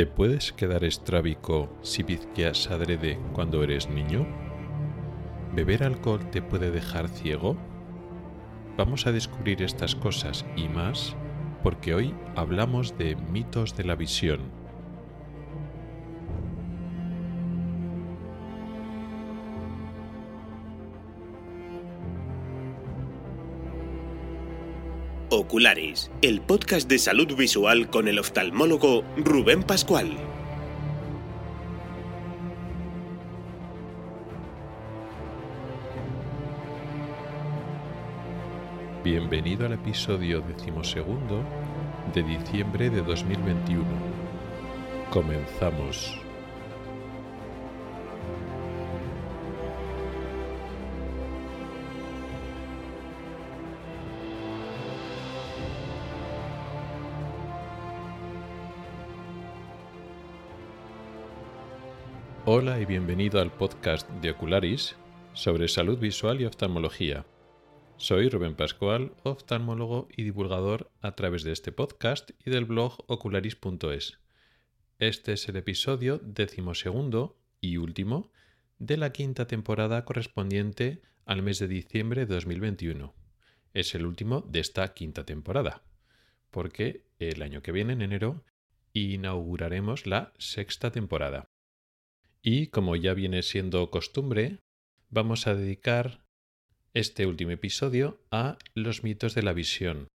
¿Te puedes quedar estrábico si bizqueas adrede cuando eres niño? ¿Beber alcohol te puede dejar ciego? Vamos a descubrir estas cosas y más porque hoy hablamos de mitos de la visión. El podcast de salud visual con el oftalmólogo Rubén Pascual. Bienvenido al episodio decimosegundo de diciembre de 2021. Comenzamos. Hola y bienvenido al podcast de Ocularis sobre salud visual y oftalmología. Soy Rubén Pascual, oftalmólogo y divulgador a través de este podcast y del blog ocularis.es. Este es el episodio decimosegundo y último de la quinta temporada correspondiente al mes de diciembre de 2021. Es el último de esta quinta temporada, porque el año que viene, en enero, inauguraremos la sexta temporada. Y como ya viene siendo costumbre, vamos a dedicar este último episodio a los mitos de la visión.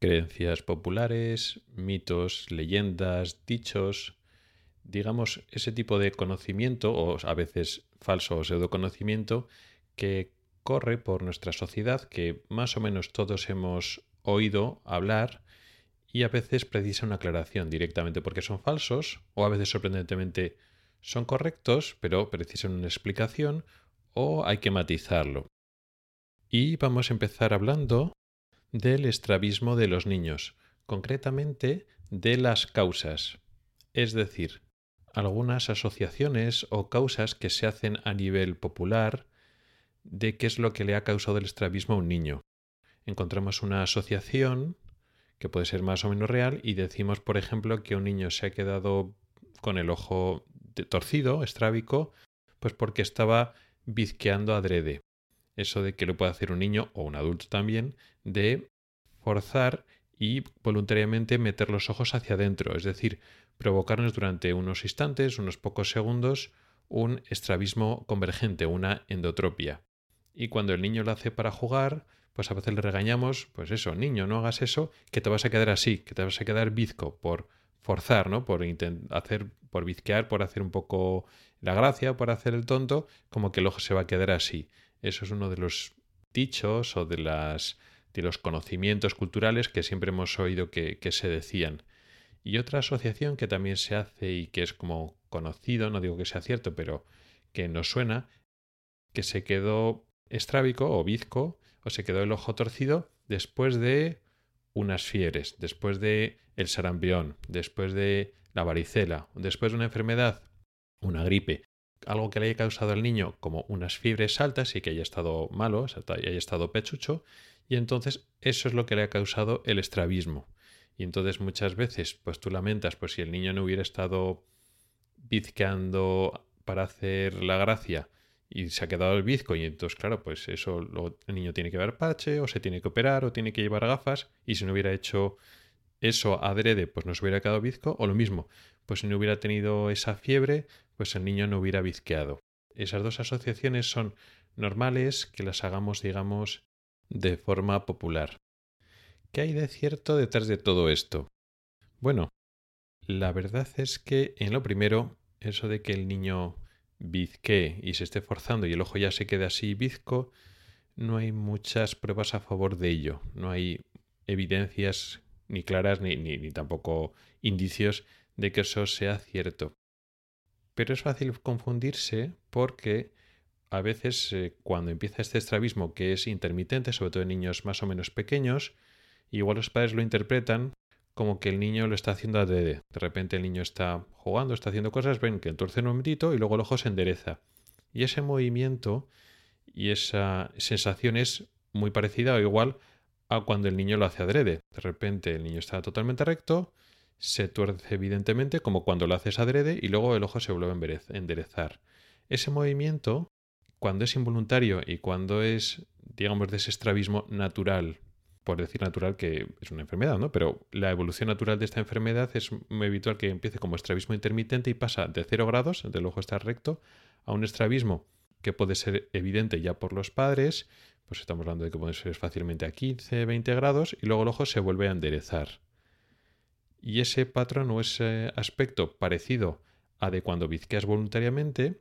Creencias populares, mitos, leyendas, dichos, digamos, ese tipo de conocimiento, o a veces falso o pseudo conocimiento, que corre por nuestra sociedad, que más o menos todos hemos oído hablar y a veces precisa una aclaración directamente porque son falsos o a veces sorprendentemente son correctos, pero precisan una explicación o hay que matizarlo. Y vamos a empezar hablando del estrabismo de los niños, concretamente de las causas, es decir, algunas asociaciones o causas que se hacen a nivel popular de qué es lo que le ha causado el estrabismo a un niño. Encontramos una asociación que puede ser más o menos real y decimos, por ejemplo, que un niño se ha quedado con el ojo torcido, estrábico, pues porque estaba bizqueando adrede. Eso de que lo puede hacer un niño o un adulto también, de forzar y voluntariamente meter los ojos hacia adentro, es decir, provocarnos durante unos instantes, unos pocos segundos, un estrabismo convergente, una endotropia. Y cuando el niño lo hace para jugar, pues a veces le regañamos, pues eso, niño, no hagas eso, que te vas a quedar así, que te vas a quedar bizco por forzar, ¿no? Por hacer, por bizquear, por hacer un poco la gracia, por hacer el tonto, como que el ojo se va a quedar así. Eso es uno de los dichos o de las los conocimientos culturales que siempre hemos oído que, que se decían. Y otra asociación que también se hace y que es como conocido, no digo que sea cierto, pero que nos suena, que se quedó estrábico o bizco o se quedó el ojo torcido después de unas fiebres, después de el sarampión, después de la varicela, después de una enfermedad, una gripe, algo que le haya causado al niño como unas fiebres altas y que haya estado malo, haya estado pechucho, y entonces eso es lo que le ha causado el estrabismo. Y entonces muchas veces, pues tú lamentas, pues si el niño no hubiera estado bizqueando para hacer la gracia y se ha quedado el bizco y entonces claro, pues eso el niño tiene que ver parche o se tiene que operar o tiene que llevar gafas y si no hubiera hecho eso adrede, pues no se hubiera quedado bizco o lo mismo, pues si no hubiera tenido esa fiebre, pues el niño no hubiera bizqueado. Esas dos asociaciones son normales que las hagamos, digamos, de forma popular. ¿Qué hay de cierto detrás de todo esto? Bueno, la verdad es que en lo primero, eso de que el niño bizque y se esté forzando y el ojo ya se quede así bizco, no hay muchas pruebas a favor de ello. No hay evidencias ni claras ni, ni, tampoco indicios de que eso sea cierto. Pero es fácil confundirse porque a veces eh, cuando empieza este estrabismo que es intermitente, sobre todo en niños más o menos pequeños, igual los padres lo interpretan como que el niño lo está haciendo adrede. De repente el niño está jugando, está haciendo cosas, ven que entorce un momentito y luego el ojo se endereza. Y ese movimiento y esa sensación es muy parecida o igual a cuando el niño lo hace adrede. De repente el niño está totalmente recto se tuerce evidentemente, como cuando lo haces adrede, y luego el ojo se vuelve a enderezar. Ese movimiento, cuando es involuntario y cuando es, digamos, de ese estrabismo natural, por decir natural que es una enfermedad, ¿no? Pero la evolución natural de esta enfermedad es muy habitual que empiece como estrabismo intermitente y pasa de 0 grados, del ojo está recto, a un estrabismo que puede ser evidente ya por los padres, pues estamos hablando de que puede ser fácilmente a 15, 20 grados, y luego el ojo se vuelve a enderezar. Y ese patrón o ese aspecto parecido a de cuando bizqueas voluntariamente,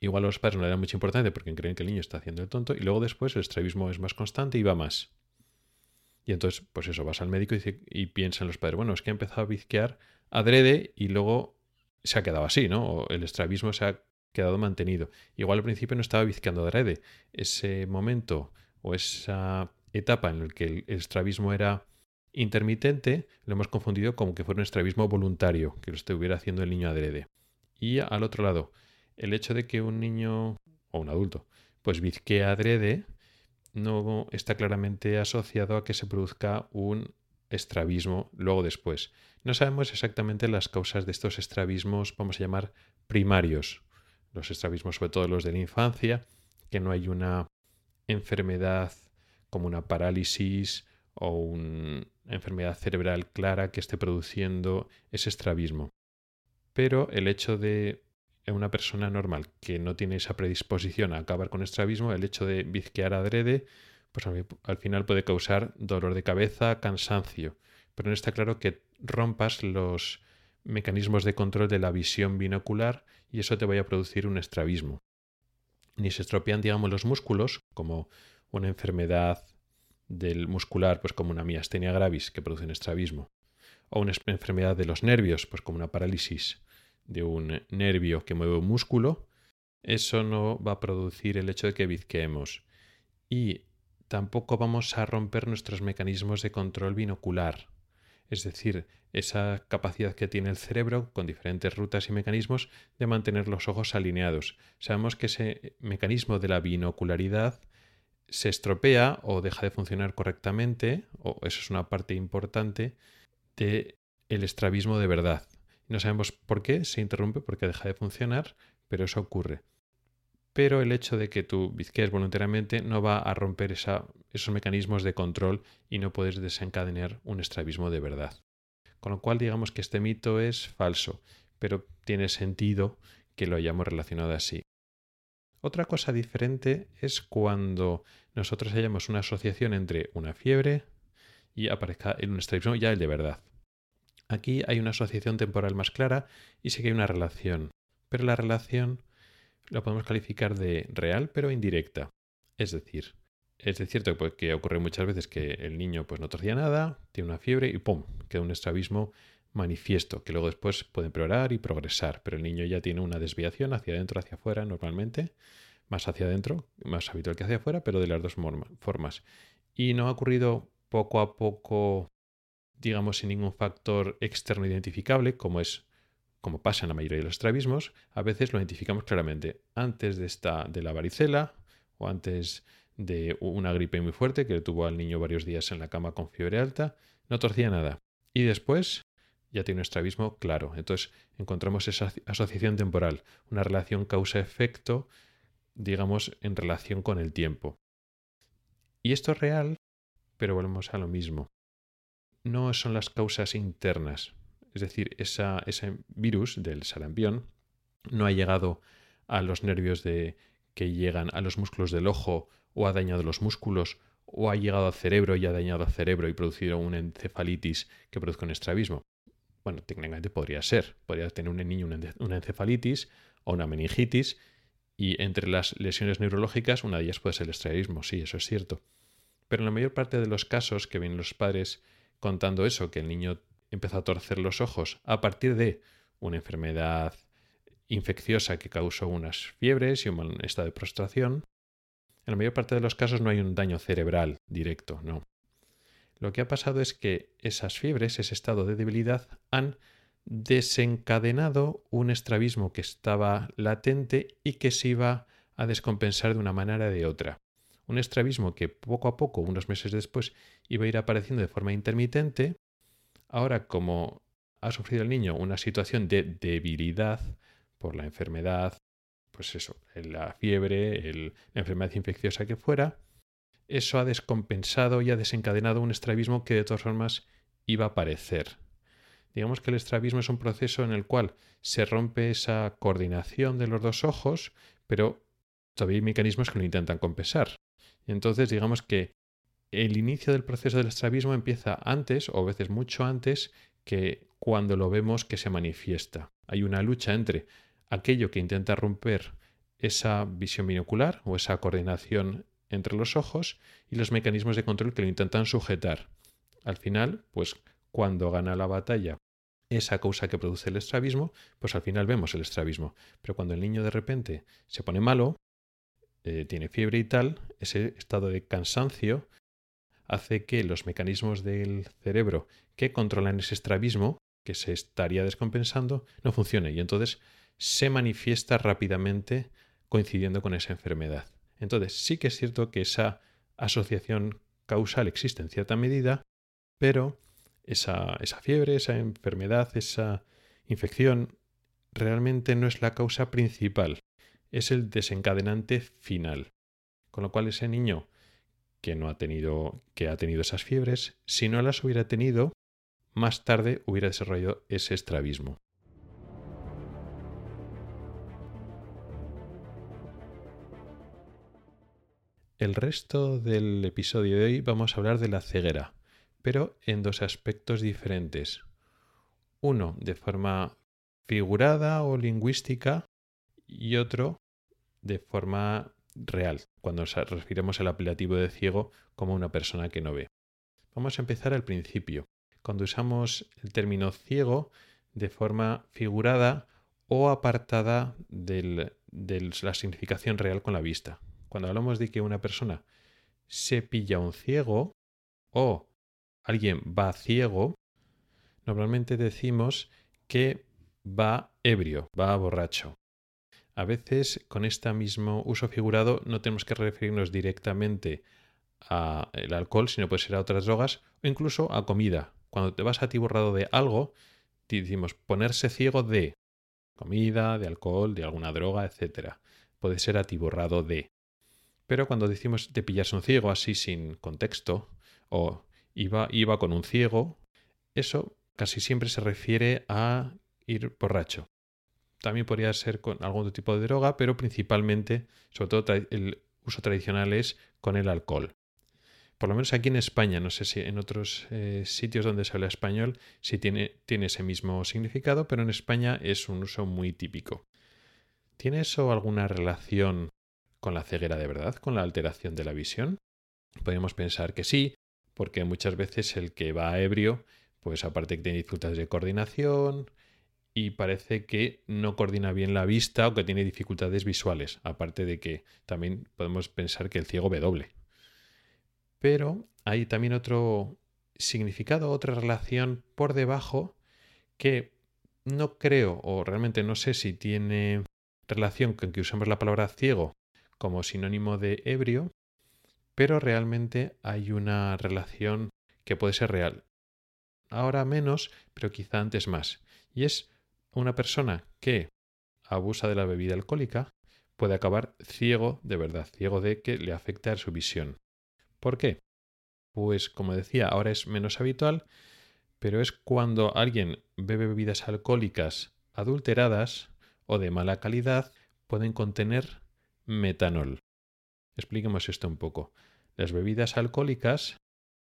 igual a los padres no le dan mucha importancia porque creen que el niño está haciendo el tonto, y luego después el estrabismo es más constante y va más. Y entonces, pues eso, vas al médico y, y piensan los padres, bueno, es que ha empezado a bizquear adrede y luego se ha quedado así, ¿no? O el estrabismo se ha quedado mantenido. Igual al principio no estaba bizqueando adrede. Ese momento o esa etapa en la que el estrabismo era intermitente, lo hemos confundido como que fuera un estrabismo voluntario, que lo estuviera haciendo el niño adrede. Y al otro lado, el hecho de que un niño o un adulto pues bizquee adrede no está claramente asociado a que se produzca un estrabismo luego después. No sabemos exactamente las causas de estos estrabismos, vamos a llamar primarios, los estrabismos, sobre todo los de la infancia, que no hay una enfermedad como una parálisis o una enfermedad cerebral clara que esté produciendo ese estrabismo. Pero el hecho de una persona normal que no tiene esa predisposición a acabar con estrabismo, el hecho de bizquear adrede, pues al final puede causar dolor de cabeza, cansancio. Pero no está claro que rompas los mecanismos de control de la visión binocular y eso te vaya a producir un estrabismo. Ni se estropean, digamos, los músculos, como una enfermedad del muscular, pues como una miastenia gravis, que produce un estrabismo, o una enfermedad de los nervios, pues como una parálisis de un nervio que mueve un músculo, eso no va a producir el hecho de que bizqueemos. Y tampoco vamos a romper nuestros mecanismos de control binocular, es decir, esa capacidad que tiene el cerebro con diferentes rutas y mecanismos de mantener los ojos alineados. Sabemos que ese mecanismo de la binocularidad se estropea o deja de funcionar correctamente, o eso es una parte importante del el estrabismo de verdad. No sabemos por qué se interrumpe, porque deja de funcionar, pero eso ocurre. Pero el hecho de que tú bizquees voluntariamente no va a romper esos mecanismos de control y no puedes desencadenar un estrabismo de verdad. Con lo cual digamos que este mito es falso, pero tiene sentido que lo hayamos relacionado así. Otra cosa diferente es cuando nosotros hayamos una asociación entre una fiebre y aparezca un estrabismo ya el de verdad. Aquí hay una asociación temporal más clara y sí que hay una relación, pero la relación la podemos calificar de real pero indirecta. Es decir, es cierto que ocurre muchas veces que el niño pues no torcía nada, tiene una fiebre y ¡pum! queda un estrabismo manifiesto, que luego después puede empeorar y progresar, pero el niño ya tiene una desviación hacia adentro, hacia afuera normalmente, más hacia adentro, más habitual que hacia afuera, pero de las dos formas. Y no ha ocurrido poco a poco digamos, sin ningún factor externo identificable, como es como pasa en la mayoría de los estrabismos, a veces lo identificamos claramente antes de esta de la varicela o antes de una gripe muy fuerte que tuvo al niño varios días en la cama con fiebre alta, no torcía nada. Y después ya tiene un estrabismo claro. Entonces encontramos esa asociación temporal, una relación causa-efecto, digamos, en relación con el tiempo. Y esto es real, pero volvemos a lo mismo no son las causas internas. Es decir, ese virus del sarampión no ha llegado a los nervios de, que llegan a los músculos del ojo o ha dañado los músculos o ha llegado al cerebro y ha dañado al cerebro y producido una encefalitis que produzca un estrabismo. Bueno, técnicamente podría ser. Podría tener un niño una encefalitis o una meningitis y entre las lesiones neurológicas una de ellas puede ser el estrabismo, sí, eso es cierto. Pero en la mayor parte de los casos que ven los padres contando eso, que el niño empezó a torcer los ojos a partir de una enfermedad infecciosa que causó unas fiebres y un estado de prostración. En la mayor parte de los casos no hay un daño cerebral directo, no. Lo que ha pasado es que esas fiebres, ese estado de debilidad, han desencadenado un estrabismo que estaba latente y que se iba a descompensar de una manera o de otra un estrabismo que poco a poco, unos meses después, iba a ir apareciendo de forma intermitente. Ahora, como ha sufrido el niño una situación de debilidad por la enfermedad, pues eso, la fiebre, la enfermedad infecciosa que fuera, eso ha descompensado y ha desencadenado un estrabismo que de todas formas iba a aparecer. Digamos que el estrabismo es un proceso en el cual se rompe esa coordinación de los dos ojos, pero todavía hay mecanismos que lo intentan compensar. Entonces digamos que el inicio del proceso del estrabismo empieza antes, o a veces mucho antes, que cuando lo vemos que se manifiesta. Hay una lucha entre aquello que intenta romper esa visión binocular o esa coordinación entre los ojos y los mecanismos de control que lo intentan sujetar. Al final, pues cuando gana la batalla esa causa que produce el estrabismo, pues al final vemos el estrabismo. Pero cuando el niño de repente se pone malo, eh, tiene fiebre y tal, ese estado de cansancio hace que los mecanismos del cerebro que controlan ese estrabismo, que se estaría descompensando, no funcione y entonces se manifiesta rápidamente coincidiendo con esa enfermedad. Entonces sí que es cierto que esa asociación causal existe en cierta medida, pero esa, esa fiebre, esa enfermedad, esa infección realmente no es la causa principal, es el desencadenante final. Con lo cual ese niño que no ha tenido que ha tenido esas fiebres, si no las hubiera tenido, más tarde hubiera desarrollado ese estrabismo. El resto del episodio de hoy vamos a hablar de la ceguera, pero en dos aspectos diferentes. Uno de forma figurada o lingüística y otro de forma real, cuando nos referimos al apelativo de ciego como una persona que no ve. Vamos a empezar al principio, cuando usamos el término ciego de forma figurada o apartada de la significación real con la vista. Cuando hablamos de que una persona se pilla un ciego o alguien va ciego, normalmente decimos que va ebrio, va borracho. A veces con este mismo uso figurado no tenemos que referirnos directamente al alcohol, sino puede ser a otras drogas o incluso a comida. Cuando te vas atiborrado de algo, decimos ponerse ciego de comida, de alcohol, de alguna droga, etc. Puede ser atiborrado de. Pero cuando decimos de pillarse un ciego así sin contexto o iba, iba con un ciego, eso casi siempre se refiere a ir borracho. También podría ser con algún otro tipo de droga, pero principalmente, sobre todo el uso tradicional es con el alcohol. Por lo menos aquí en España, no sé si en otros eh, sitios donde se habla español si tiene, tiene ese mismo significado, pero en España es un uso muy típico. ¿Tiene eso alguna relación con la ceguera de verdad, con la alteración de la visión? Podríamos pensar que sí, porque muchas veces el que va ebrio, pues aparte que tiene dificultades de coordinación, y parece que no coordina bien la vista o que tiene dificultades visuales, aparte de que también podemos pensar que el ciego ve doble. Pero hay también otro significado, otra relación por debajo que no creo o realmente no sé si tiene relación con que usemos la palabra ciego como sinónimo de ebrio, pero realmente hay una relación que puede ser real. Ahora menos, pero quizá antes más. Y es una persona que abusa de la bebida alcohólica puede acabar ciego de verdad, ciego de que le afecta a su visión. ¿Por qué? Pues como decía, ahora es menos habitual, pero es cuando alguien bebe bebidas alcohólicas adulteradas o de mala calidad pueden contener metanol. Expliquemos esto un poco. Las bebidas alcohólicas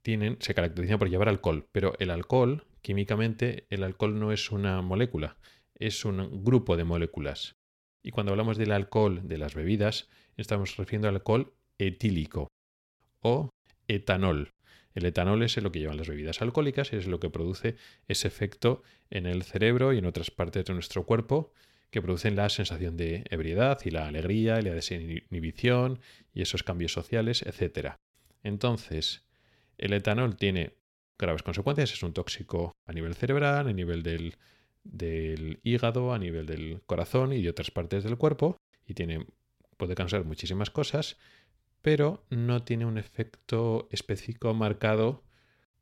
tienen, se caracterizan por llevar alcohol, pero el alcohol, químicamente, el alcohol no es una molécula, es un grupo de moléculas. Y cuando hablamos del alcohol de las bebidas, estamos refiriendo al alcohol etílico o etanol. El etanol es lo que llevan las bebidas alcohólicas y es lo que produce ese efecto en el cerebro y en otras partes de nuestro cuerpo que producen la sensación de ebriedad y la alegría y la desinhibición y esos cambios sociales, etc. Entonces, el etanol tiene graves consecuencias, es un tóxico a nivel cerebral, a nivel del del hígado, a nivel del corazón y de otras partes del cuerpo y tiene, puede causar muchísimas cosas, pero no tiene un efecto específico marcado,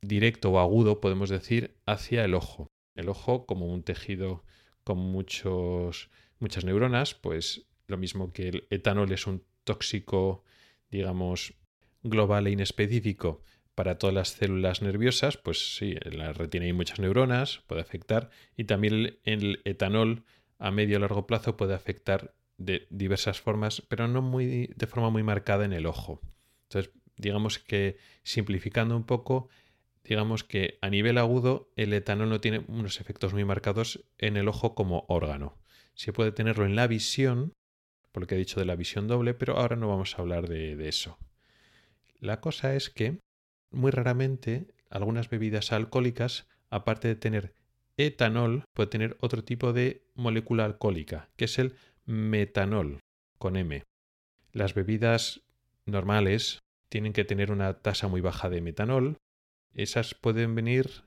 directo o agudo, podemos decir, hacia el ojo. el ojo como un tejido con muchos, muchas neuronas, pues lo mismo que el etanol es un tóxico, digamos, global e inespecífico para todas las células nerviosas, pues sí, en la retina hay muchas neuronas, puede afectar, y también el, etanol a medio o largo plazo puede afectar de diversas formas, pero no muy, de forma muy marcada en el ojo. Entonces, digamos que simplificando un poco, digamos que a nivel agudo el etanol no tiene unos efectos muy marcados en el ojo como órgano. Se puede tenerlo en la visión, por lo que he dicho de la visión doble, pero ahora no vamos a hablar de eso. La cosa es que muy raramente algunas bebidas alcohólicas, aparte de tener etanol, puede tener otro tipo de molécula alcohólica, que es el metanol, con M. Las bebidas normales tienen que tener una tasa muy baja de metanol. Esas pueden venir,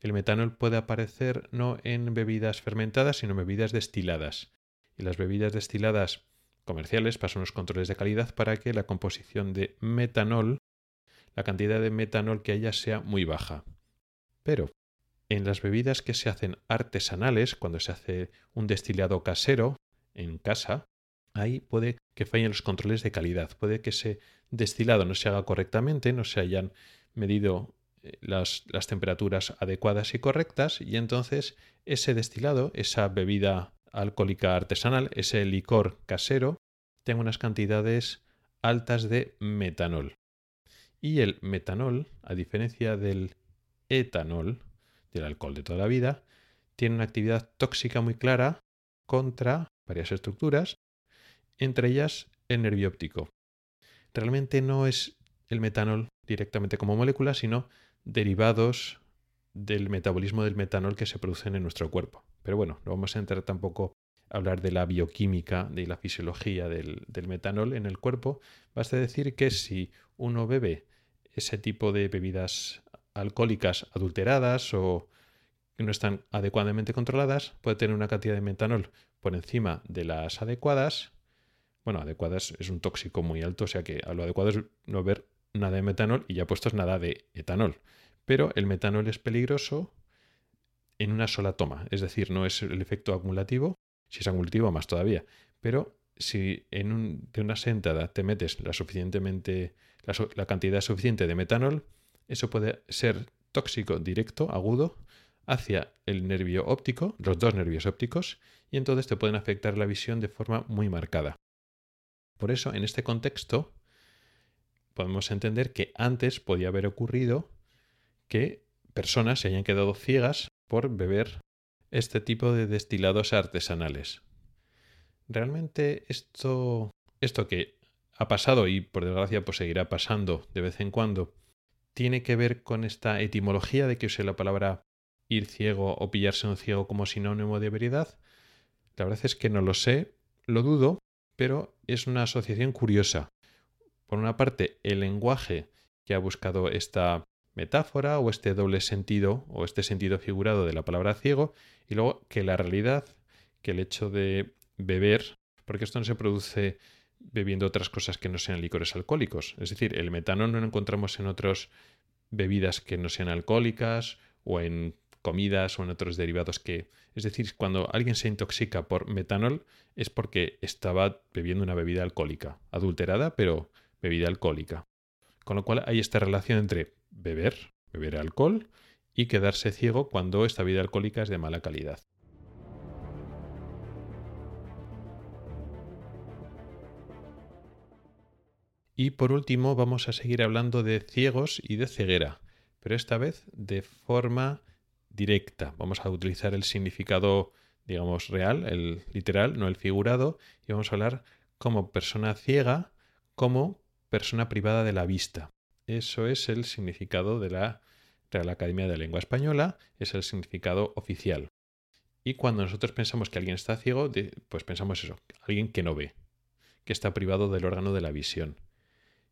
el metanol puede aparecer no en bebidas fermentadas, sino en bebidas destiladas. Y las bebidas destiladas comerciales pasan los controles de calidad para que la composición de metanol, la cantidad de metanol que haya sea muy baja. Pero en las bebidas que se hacen artesanales, cuando se hace un destilado casero en casa, ahí puede que fallen los controles de calidad, puede que ese destilado no se haga correctamente, no se hayan medido eh, las, las, temperaturas adecuadas y correctas y entonces ese destilado, esa bebida alcohólica artesanal, ese licor casero, tenga unas cantidades altas de metanol. Y el metanol, a diferencia del etanol, del alcohol de toda la vida, tiene una actividad tóxica muy clara contra varias estructuras, entre ellas el nervio óptico. Realmente no es el metanol directamente como molécula, sino derivados del metabolismo del metanol que se producen en nuestro cuerpo. Pero bueno, no vamos a entrar tampoco a hablar de la bioquímica, de la fisiología del, del metanol en el cuerpo. Basta decir que si uno bebe ese tipo de bebidas alcohólicas adulteradas o que no están adecuadamente controladas, puede tener una cantidad de metanol por encima de las adecuadas. Bueno, adecuadas es un tóxico muy alto, o sea que a lo adecuado es no ver nada de metanol y ya puestos nada de etanol. Pero el metanol es peligroso en una sola toma, es decir, no es el efecto acumulativo, si es acumulativo más todavía, pero si en de una sentada te metes la, suficientemente, la cantidad suficiente de metanol, eso puede ser tóxico directo, agudo, hacia el nervio óptico, los dos nervios ópticos, y entonces te pueden afectar la visión de forma muy marcada. Por eso, en este contexto, podemos entender que antes podía haber ocurrido que personas se hayan quedado ciegas por beber este tipo de destilados artesanales. Realmente esto, esto que ha pasado y por desgracia pues seguirá pasando de vez en cuando, tiene que ver con esta etimología de que use la palabra ir ciego o pillarse un ciego como sinónimo de veridad? La verdad es que no lo sé, lo dudo, pero es una asociación curiosa. Por una parte, el lenguaje que ha buscado esta metáfora o este doble sentido o este sentido figurado de la palabra ciego y luego que la realidad, que el hecho de beber, porque esto no se produce bebiendo otras cosas que no sean licores alcohólicos. Es decir, el metanol no lo encontramos en otras bebidas que no sean alcohólicas o en comidas o en otros derivados que... Es decir, cuando alguien se intoxica por metanol es porque estaba bebiendo una bebida alcohólica, adulterada, pero bebida alcohólica. Con lo cual hay esta relación entre beber, beber alcohol, y quedarse ciego cuando esta bebida alcohólica es de mala calidad. Y por último vamos a seguir hablando de ciegos y de ceguera, pero esta vez de forma directa. Vamos a utilizar el significado, digamos, real, el literal, no el figurado, y vamos a hablar como persona ciega, como persona privada de la vista. Eso es el significado de la Real Academia de Lengua Española, es el significado oficial. Y cuando nosotros pensamos que alguien está ciego, pues pensamos eso, alguien que no ve, que está privado del órgano de la visión.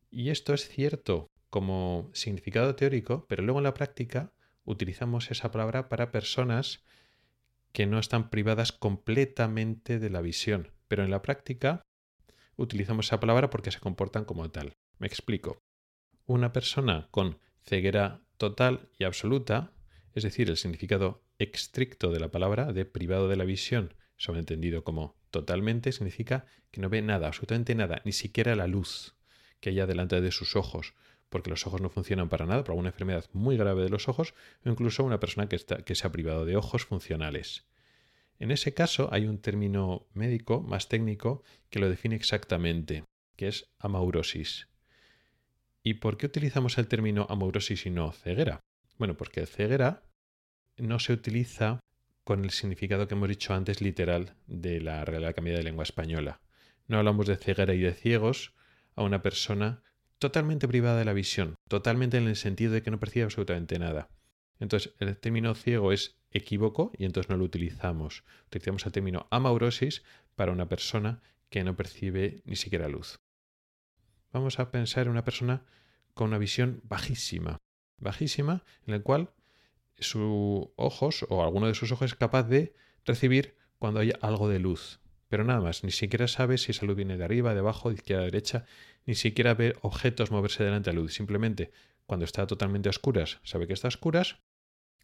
Y esto es cierto como significado teórico, pero luego en la práctica utilizamos esa palabra para personas que no están privadas completamente de la visión, pero en la práctica utilizamos esa palabra porque se comportan como tal. Me explico. Una persona con ceguera total y absoluta, es decir, el significado estricto de la palabra, de privado de la visión, sobreentendido como totalmente, significa que no ve nada, absolutamente nada, ni siquiera la luz que haya delante de sus ojos, porque los ojos no funcionan para nada, por alguna enfermedad muy grave de los ojos, o incluso una persona que, está, que se ha privado de ojos funcionales. En ese caso hay un término médico más técnico que lo define exactamente, que es amaurosis. ¿Y por qué utilizamos el término amaurosis y no ceguera? Bueno, porque ceguera no se utiliza con el significado que hemos dicho antes literal de la Real Academia de Lengua Española. No hablamos de ceguera y de ciegos a una persona totalmente privada de la visión, totalmente en el sentido de que no percibe absolutamente nada. Entonces, el término ciego es equívoco y entonces no lo utilizamos. Utilizamos el término amaurosis para una persona que no percibe ni siquiera luz. Vamos a pensar en una persona con una visión bajísima, bajísima, en la cual sus ojos o alguno de sus ojos es capaz de recibir cuando hay algo de luz. Pero nada más, ni siquiera sabe si esa luz viene de arriba, de abajo, de izquierda, de derecha, ni siquiera ve objetos moverse delante de la luz. Simplemente cuando está totalmente a oscuras, sabe que está a oscuras.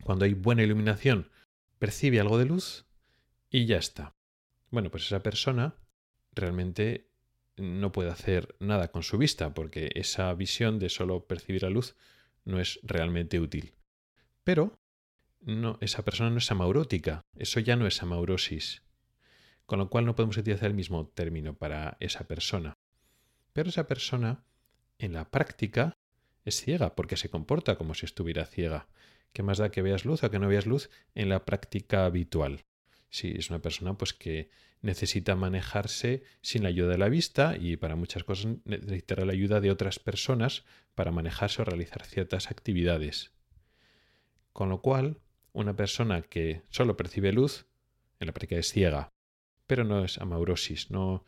Cuando hay buena iluminación, percibe algo de luz y ya está. Bueno, pues esa persona realmente no puede hacer nada con su vista porque esa visión de solo percibir la luz no es realmente útil. Pero no, esa persona no es amaurótica, eso ya no es amaurosis, con lo cual no podemos utilizar el mismo término para esa persona. Pero esa persona, en la práctica, es ciega porque se comporta como si estuviera ciega. ¿Qué más da que veas luz o que no veas luz en la práctica habitual? Si es una persona pues que necesita manejarse sin la ayuda de la vista y para muchas cosas necesitará la ayuda de otras personas para manejarse o realizar ciertas actividades. Con lo cual, una persona que solo percibe luz, en la práctica es ciega, pero no es amaurosis, no,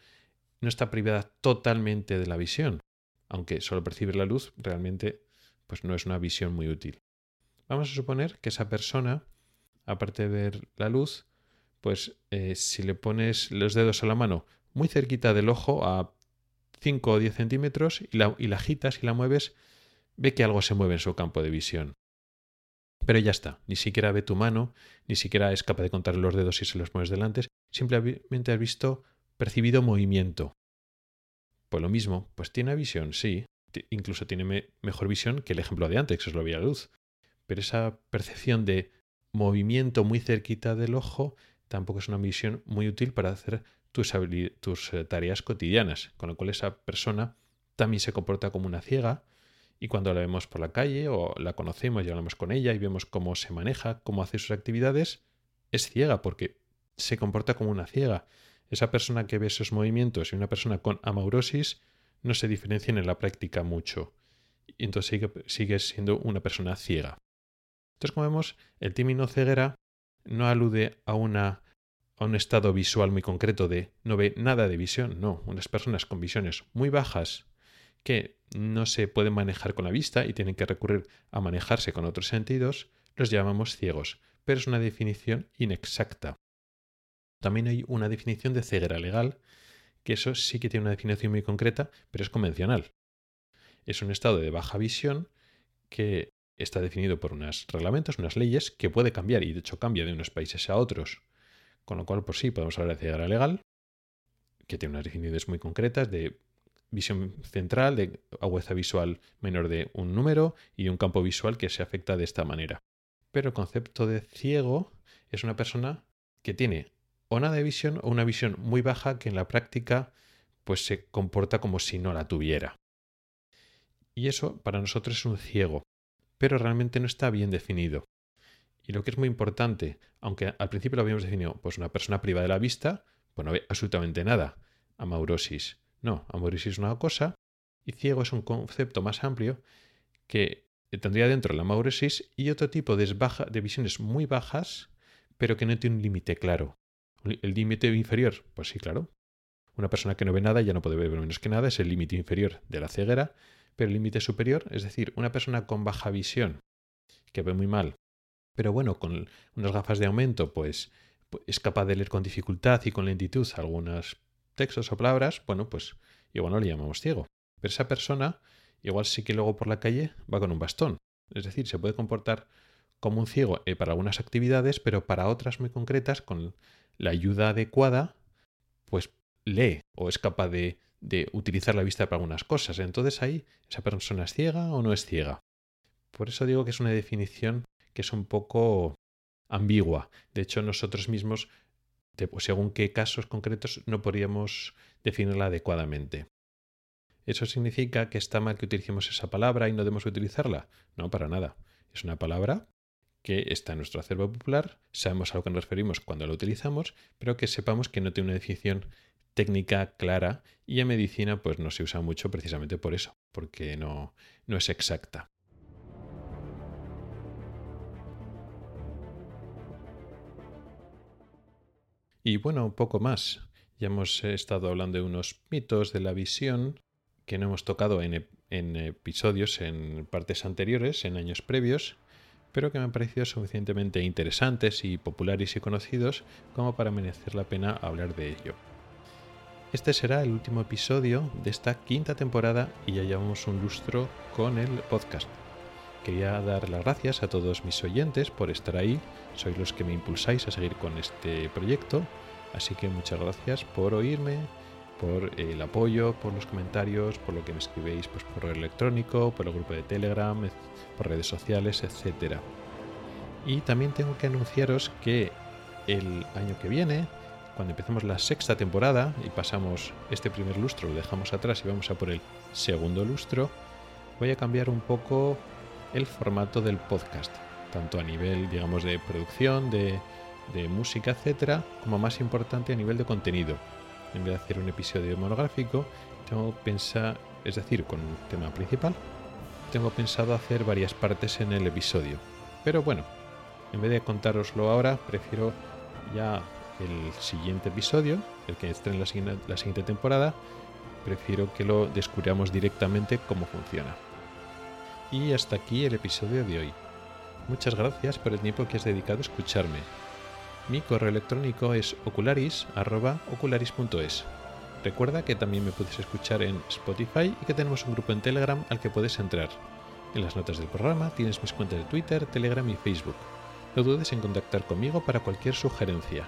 no está privada totalmente de la visión, aunque solo percibe la luz, realmente pues no es una visión muy útil. Vamos a suponer que esa persona, aparte de ver la luz, pues eh, si le pones los dedos a la mano muy cerquita del ojo, a 5 o 10 centímetros, y la, y la agitas y la mueves, ve que algo se mueve en su campo de visión. Pero ya está, ni siquiera ve tu mano, ni siquiera es capaz de contar los dedos si se los mueves delante, simplemente has visto, percibido movimiento. Pues lo mismo, pues tiene visión, sí, incluso tiene mejor visión que el ejemplo de antes, que os lo vi a luz. Pero esa percepción de movimiento muy cerquita del ojo tampoco es una visión muy útil para hacer tus, tus eh, tareas cotidianas, con lo cual esa persona también se comporta como una ciega y cuando la vemos por la calle o la conocemos y hablamos con ella y vemos cómo se maneja, cómo hace sus actividades, es ciega porque se comporta como una ciega. Esa persona que ve esos movimientos y una persona con amaurosis no se diferencian en la práctica mucho. Y entonces sigue, siendo una persona ciega. Entonces, como vemos, el término ceguera no alude a, a un estado visual muy concreto de no ve nada de visión, no. Unas personas con visiones muy bajas que no se pueden manejar con la vista y tienen que recurrir a manejarse con otros sentidos, los llamamos ciegos, pero es una definición inexacta. También hay una definición de ceguera legal, que eso sí que tiene una definición muy concreta, pero es convencional. Es un estado de baja visión que está definido por unos reglamentos, unas leyes, que puede cambiar y de hecho cambia de unos países a otros. Con lo cual, por sí, podemos hablar de ceguera legal, que tiene unas definiciones muy concretas de visión central, de agudeza visual menor de un número y un campo visual que se afecta de esta manera. Pero el concepto de ciego es una persona que tiene o nada de visión o una visión muy baja que en la práctica pues se comporta como si no la tuviera. Y eso para nosotros es un ciego, pero realmente no está bien definido. Y lo que es muy importante, aunque al principio lo habíamos definido, pues una persona privada de la vista, pues no ve absolutamente nada, amaurosis. No, amaurosis es una cosa y ciego es un concepto más amplio que tendría dentro la amaurosis y otro tipo de, de visiones muy bajas, pero que no tiene un límite claro. ¿El límite inferior? Pues sí, claro. Una persona que no ve nada ya no puede ver menos que nada, es el límite inferior de la ceguera, pero el límite superior, es decir, una persona con baja visión, que ve muy mal, pero bueno, con unas gafas de aumento, pues, es capaz de leer con dificultad y con lentitud algunos textos o palabras, bueno, pues igual no le llamamos ciego. Pero esa persona igual sí que luego por la calle va con un bastón. Es decir, se puede comportar como un ciego eh, para algunas actividades, pero para otras muy concretas, con la ayuda adecuada, pues lee o es capaz de, utilizar la vista para algunas cosas. Entonces ahí, ¿esa persona es ciega o no es ciega? Por eso digo que es una definición que es un poco ambigua. De hecho, nosotros mismos, pues, según qué casos concretos, no podríamos definirla adecuadamente. ¿Eso significa que está mal que utilicemos esa palabra y no debemos utilizarla? No, para nada. Es una palabra que está en nuestro acervo popular, sabemos a lo que nos referimos cuando lo utilizamos, pero que sepamos que no tiene una definición técnica clara y en medicina pues no se usa mucho precisamente por eso, porque no, no es exacta. Y bueno, poco más. Ya hemos estado hablando de unos mitos de la visión que no hemos tocado en episodios, en partes anteriores, en años previos, pero que me han parecido suficientemente interesantes y populares y conocidos como para merecer la pena hablar de ello. Este será el último episodio de esta quinta temporada y ya llevamos un lustro con el podcast. Quería dar las gracias a todos mis oyentes por estar ahí, sois los que me impulsáis a seguir con este proyecto, así que muchas gracias por oírme, por el apoyo, por los comentarios, por lo que me escribéis pues, por correo electrónico, por el grupo de Telegram, por redes sociales, etc. Y también tengo que anunciaros que el año que viene, cuando empecemos la sexta temporada y pasamos este primer lustro, lo dejamos atrás y vamos a por el segundo lustro, voy a cambiar un poco el formato del podcast, tanto a nivel, digamos, de producción, de, de música, etcétera, como más importante a nivel de contenido. En vez de hacer un episodio monográfico, tengo pensado, es decir, con un tema principal, tengo pensado hacer varias partes en el episodio. Pero bueno, en vez de contároslo ahora, prefiero ya el siguiente episodio, el que esté en la siguiente, temporada, prefiero que lo descubramos directamente cómo funciona. Y hasta aquí el episodio de hoy. Muchas gracias por el tiempo que has dedicado a escucharme. Mi correo electrónico es ocularis.ocularis.es. Recuerda que también me puedes escuchar en Spotify y que tenemos un grupo en Telegram al que puedes entrar. En las notas del programa tienes mis cuentas de Twitter, Telegram y Facebook. No dudes en contactar conmigo para cualquier sugerencia.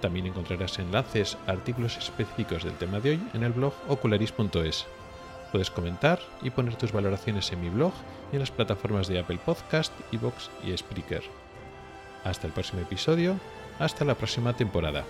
También encontrarás enlaces a artículos específicos del tema de hoy en el blog ocularis.es. Puedes comentar y poner tus valoraciones en mi blog y en las plataformas de Apple Podcast, Evox y Spreaker. Hasta el próximo episodio, hasta la próxima temporada.